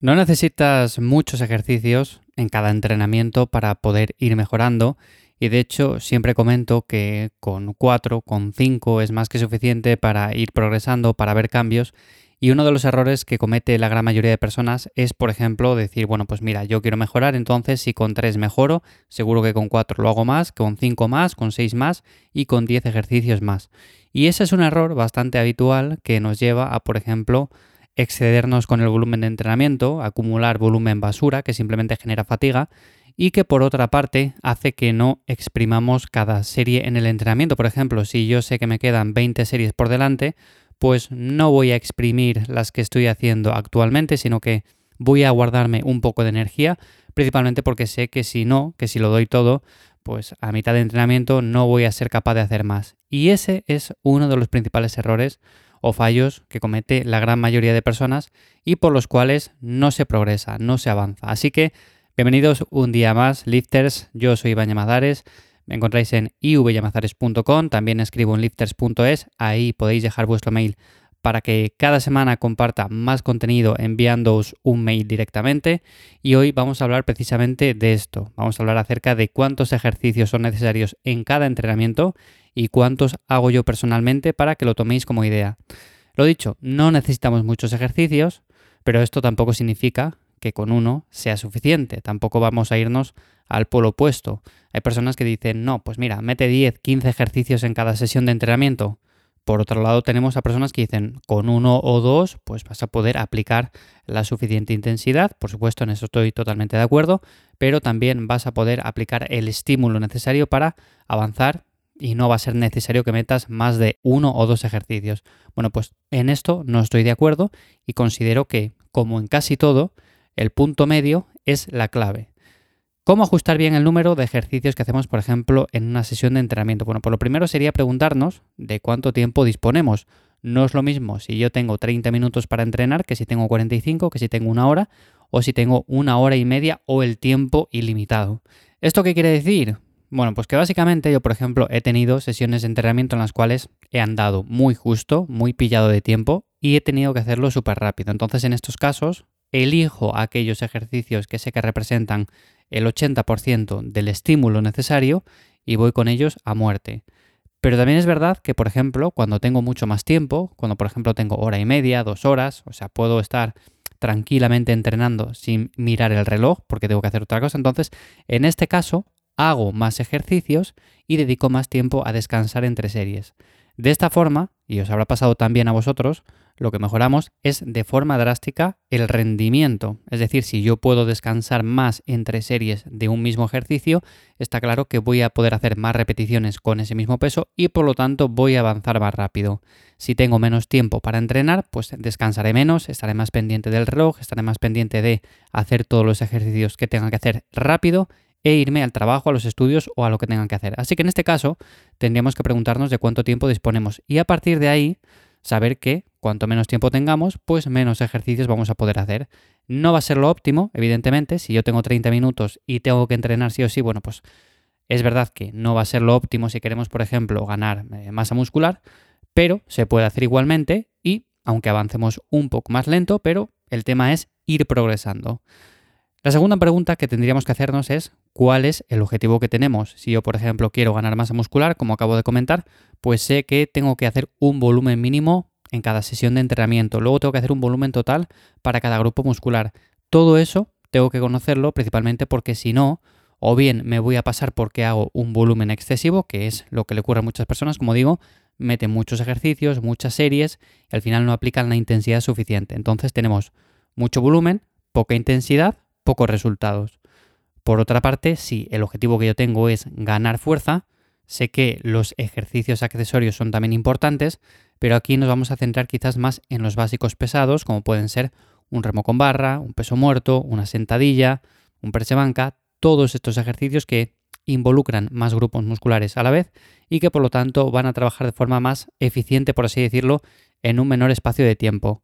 No necesitas muchos ejercicios en cada entrenamiento para poder ir mejorando y de hecho siempre comento que con 4, con 5 es más que suficiente para ir progresando, para ver cambios y uno de los errores que comete la gran mayoría de personas es, por ejemplo, decir, bueno, pues mira, yo quiero mejorar, entonces si con 3 mejoro, seguro que con 4 lo hago más, con 5 más, con 6 más y con 10 ejercicios más. Y ese es un error bastante habitual que nos lleva a, por ejemplo, excedernos con el volumen de entrenamiento, acumular volumen basura que simplemente genera fatiga y que por otra parte hace que no exprimamos cada serie en el entrenamiento. Por ejemplo, si yo sé que me quedan 20 series por delante, pues no voy a exprimir las que estoy haciendo actualmente, sino que voy a guardarme un poco de energía, principalmente porque sé que si no, que si lo doy todo, pues a mitad de entrenamiento no voy a ser capaz de hacer más. Y ese es uno de los principales errores o fallos que comete la gran mayoría de personas y por los cuales no se progresa, no se avanza. Así que bienvenidos un día más, lifters. Yo soy Iván Yamadares. Me encontráis en ivyamazares.com, también escribo en lifters.es, ahí podéis dejar vuestro mail para que cada semana comparta más contenido enviándoos un mail directamente. Y hoy vamos a hablar precisamente de esto. Vamos a hablar acerca de cuántos ejercicios son necesarios en cada entrenamiento y cuántos hago yo personalmente para que lo toméis como idea. Lo dicho, no necesitamos muchos ejercicios, pero esto tampoco significa que con uno sea suficiente. Tampoco vamos a irnos al polo opuesto. Hay personas que dicen, no, pues mira, mete 10, 15 ejercicios en cada sesión de entrenamiento. Por otro lado, tenemos a personas que dicen, con uno o dos, pues vas a poder aplicar la suficiente intensidad. Por supuesto, en eso estoy totalmente de acuerdo, pero también vas a poder aplicar el estímulo necesario para avanzar y no va a ser necesario que metas más de uno o dos ejercicios. Bueno, pues en esto no estoy de acuerdo y considero que, como en casi todo, el punto medio es la clave. ¿Cómo ajustar bien el número de ejercicios que hacemos, por ejemplo, en una sesión de entrenamiento? Bueno, por lo primero sería preguntarnos de cuánto tiempo disponemos. No es lo mismo si yo tengo 30 minutos para entrenar que si tengo 45, que si tengo una hora o si tengo una hora y media o el tiempo ilimitado. ¿Esto qué quiere decir? Bueno, pues que básicamente yo, por ejemplo, he tenido sesiones de entrenamiento en las cuales he andado muy justo, muy pillado de tiempo y he tenido que hacerlo súper rápido. Entonces, en estos casos, elijo aquellos ejercicios que sé que representan el 80% del estímulo necesario y voy con ellos a muerte. Pero también es verdad que, por ejemplo, cuando tengo mucho más tiempo, cuando por ejemplo tengo hora y media, dos horas, o sea, puedo estar tranquilamente entrenando sin mirar el reloj porque tengo que hacer otra cosa, entonces en este caso hago más ejercicios y dedico más tiempo a descansar entre series. De esta forma, y os habrá pasado también a vosotros, lo que mejoramos es de forma drástica el rendimiento. Es decir, si yo puedo descansar más entre series de un mismo ejercicio, está claro que voy a poder hacer más repeticiones con ese mismo peso y por lo tanto voy a avanzar más rápido. Si tengo menos tiempo para entrenar, pues descansaré menos, estaré más pendiente del reloj, estaré más pendiente de hacer todos los ejercicios que tenga que hacer rápido e irme al trabajo, a los estudios o a lo que tengan que hacer. Así que en este caso tendríamos que preguntarnos de cuánto tiempo disponemos y a partir de ahí saber que cuanto menos tiempo tengamos, pues menos ejercicios vamos a poder hacer. No va a ser lo óptimo, evidentemente, si yo tengo 30 minutos y tengo que entrenar sí o sí, bueno, pues es verdad que no va a ser lo óptimo si queremos, por ejemplo, ganar eh, masa muscular, pero se puede hacer igualmente y aunque avancemos un poco más lento, pero el tema es ir progresando. La segunda pregunta que tendríamos que hacernos es cuál es el objetivo que tenemos. Si yo, por ejemplo, quiero ganar masa muscular, como acabo de comentar, pues sé que tengo que hacer un volumen mínimo en cada sesión de entrenamiento. Luego tengo que hacer un volumen total para cada grupo muscular. Todo eso tengo que conocerlo principalmente porque si no, o bien me voy a pasar porque hago un volumen excesivo, que es lo que le ocurre a muchas personas, como digo, meten muchos ejercicios, muchas series y al final no aplican la intensidad suficiente. Entonces tenemos mucho volumen, poca intensidad pocos resultados. Por otra parte, si el objetivo que yo tengo es ganar fuerza, sé que los ejercicios accesorios son también importantes, pero aquí nos vamos a centrar quizás más en los básicos pesados, como pueden ser un remo con barra, un peso muerto, una sentadilla, un press banca, todos estos ejercicios que involucran más grupos musculares a la vez y que por lo tanto van a trabajar de forma más eficiente, por así decirlo, en un menor espacio de tiempo.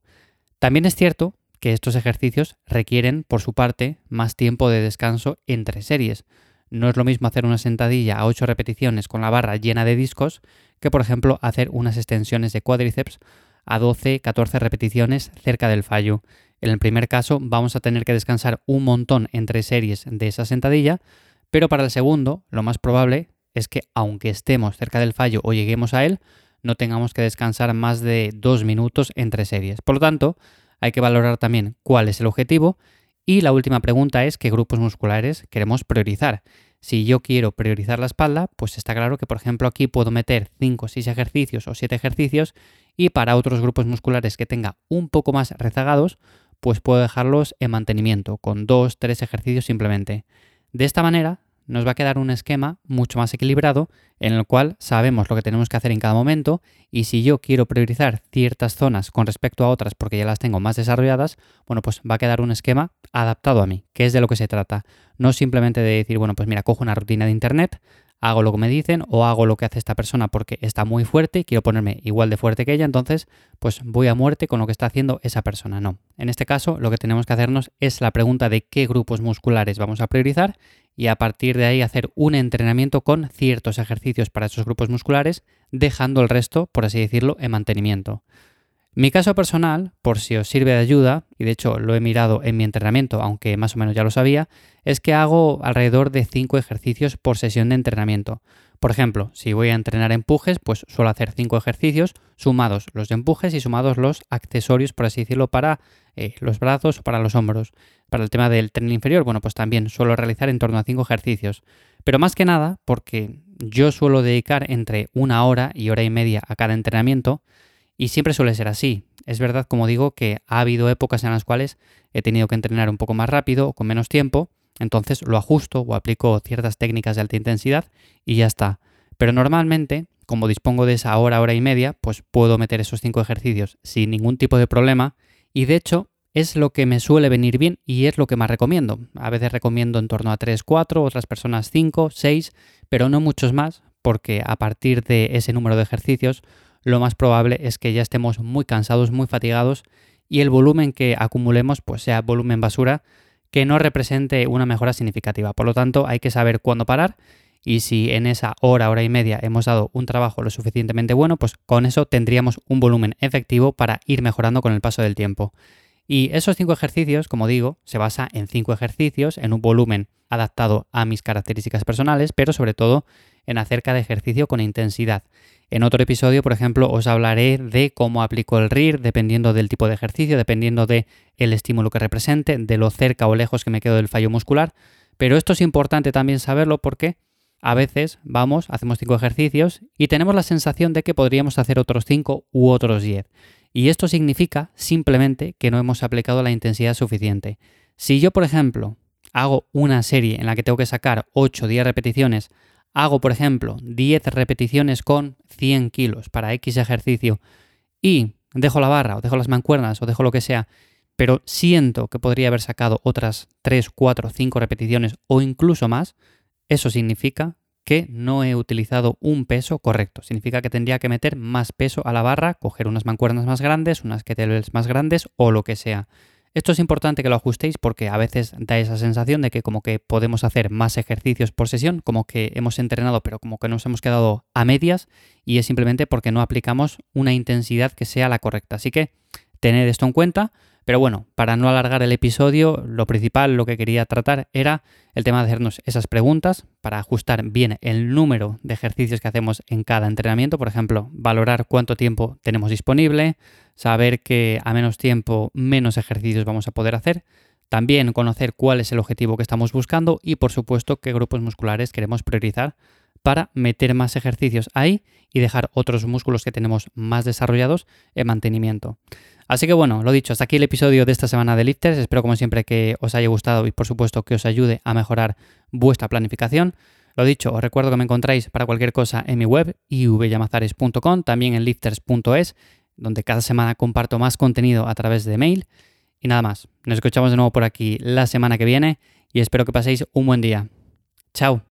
También es cierto que estos ejercicios requieren, por su parte, más tiempo de descanso entre series. No es lo mismo hacer una sentadilla a 8 repeticiones con la barra llena de discos que, por ejemplo, hacer unas extensiones de cuádriceps a 12, 14 repeticiones cerca del fallo. En el primer caso vamos a tener que descansar un montón entre series de esa sentadilla, pero para el segundo lo más probable es que aunque estemos cerca del fallo o lleguemos a él, no tengamos que descansar más de dos minutos entre series. Por lo tanto, hay que valorar también cuál es el objetivo y la última pregunta es qué grupos musculares queremos priorizar. Si yo quiero priorizar la espalda, pues está claro que por ejemplo aquí puedo meter 5 o 6 ejercicios o 7 ejercicios y para otros grupos musculares que tenga un poco más rezagados, pues puedo dejarlos en mantenimiento con 2, 3 ejercicios simplemente. De esta manera nos va a quedar un esquema mucho más equilibrado en el cual sabemos lo que tenemos que hacer en cada momento y si yo quiero priorizar ciertas zonas con respecto a otras porque ya las tengo más desarrolladas, bueno, pues va a quedar un esquema adaptado a mí, que es de lo que se trata. No simplemente de decir, bueno, pues mira, cojo una rutina de internet, hago lo que me dicen o hago lo que hace esta persona porque está muy fuerte y quiero ponerme igual de fuerte que ella, entonces pues voy a muerte con lo que está haciendo esa persona. No. En este caso lo que tenemos que hacernos es la pregunta de qué grupos musculares vamos a priorizar y a partir de ahí hacer un entrenamiento con ciertos ejercicios para esos grupos musculares, dejando el resto, por así decirlo, en mantenimiento. Mi caso personal, por si os sirve de ayuda, y de hecho lo he mirado en mi entrenamiento, aunque más o menos ya lo sabía, es que hago alrededor de 5 ejercicios por sesión de entrenamiento. Por ejemplo, si voy a entrenar empujes, pues suelo hacer 5 ejercicios, sumados los de empujes y sumados los accesorios, por así decirlo, para eh, los brazos o para los hombros. Para el tema del tren inferior, bueno, pues también suelo realizar en torno a 5 ejercicios. Pero más que nada, porque yo suelo dedicar entre una hora y hora y media a cada entrenamiento, y siempre suele ser así. Es verdad, como digo, que ha habido épocas en las cuales he tenido que entrenar un poco más rápido con menos tiempo, entonces lo ajusto o aplico ciertas técnicas de alta intensidad y ya está. Pero normalmente, como dispongo de esa hora, hora y media, pues puedo meter esos cinco ejercicios sin ningún tipo de problema y de hecho es lo que me suele venir bien y es lo que más recomiendo. A veces recomiendo en torno a 3, 4, otras personas 5, 6, pero no muchos más, porque a partir de ese número de ejercicios lo más probable es que ya estemos muy cansados, muy fatigados y el volumen que acumulemos pues sea volumen basura que no represente una mejora significativa. Por lo tanto, hay que saber cuándo parar y si en esa hora, hora y media hemos dado un trabajo lo suficientemente bueno, pues con eso tendríamos un volumen efectivo para ir mejorando con el paso del tiempo. Y esos cinco ejercicios, como digo, se basa en cinco ejercicios, en un volumen adaptado a mis características personales, pero sobre todo en acerca de ejercicio con intensidad. En otro episodio, por ejemplo, os hablaré de cómo aplico el RIR dependiendo del tipo de ejercicio, dependiendo del el estímulo que represente, de lo cerca o lejos que me quedo del fallo muscular. Pero esto es importante también saberlo porque a veces vamos, hacemos cinco ejercicios y tenemos la sensación de que podríamos hacer otros cinco u otros 10. Y esto significa simplemente que no hemos aplicado la intensidad suficiente. Si yo, por ejemplo, hago una serie en la que tengo que sacar 8 o 10 repeticiones hago, por ejemplo, 10 repeticiones con 100 kilos para X ejercicio y dejo la barra o dejo las mancuernas o dejo lo que sea, pero siento que podría haber sacado otras 3, 4, 5 repeticiones o incluso más, eso significa que no he utilizado un peso correcto. Significa que tendría que meter más peso a la barra, coger unas mancuernas más grandes, unas kettlebells más grandes o lo que sea. Esto es importante que lo ajustéis porque a veces da esa sensación de que como que podemos hacer más ejercicios por sesión, como que hemos entrenado pero como que nos hemos quedado a medias y es simplemente porque no aplicamos una intensidad que sea la correcta. Así que tened esto en cuenta. Pero bueno, para no alargar el episodio, lo principal, lo que quería tratar era el tema de hacernos esas preguntas para ajustar bien el número de ejercicios que hacemos en cada entrenamiento. Por ejemplo, valorar cuánto tiempo tenemos disponible, saber que a menos tiempo menos ejercicios vamos a poder hacer. También conocer cuál es el objetivo que estamos buscando y por supuesto qué grupos musculares queremos priorizar para meter más ejercicios ahí y dejar otros músculos que tenemos más desarrollados en mantenimiento. Así que bueno, lo dicho, hasta aquí el episodio de esta semana de Lifters. Espero como siempre que os haya gustado y por supuesto que os ayude a mejorar vuestra planificación. Lo dicho, os recuerdo que me encontráis para cualquier cosa en mi web ivyamazares.com, también en lifters.es, donde cada semana comparto más contenido a través de mail. Y nada más, nos escuchamos de nuevo por aquí la semana que viene y espero que paséis un buen día. Chao.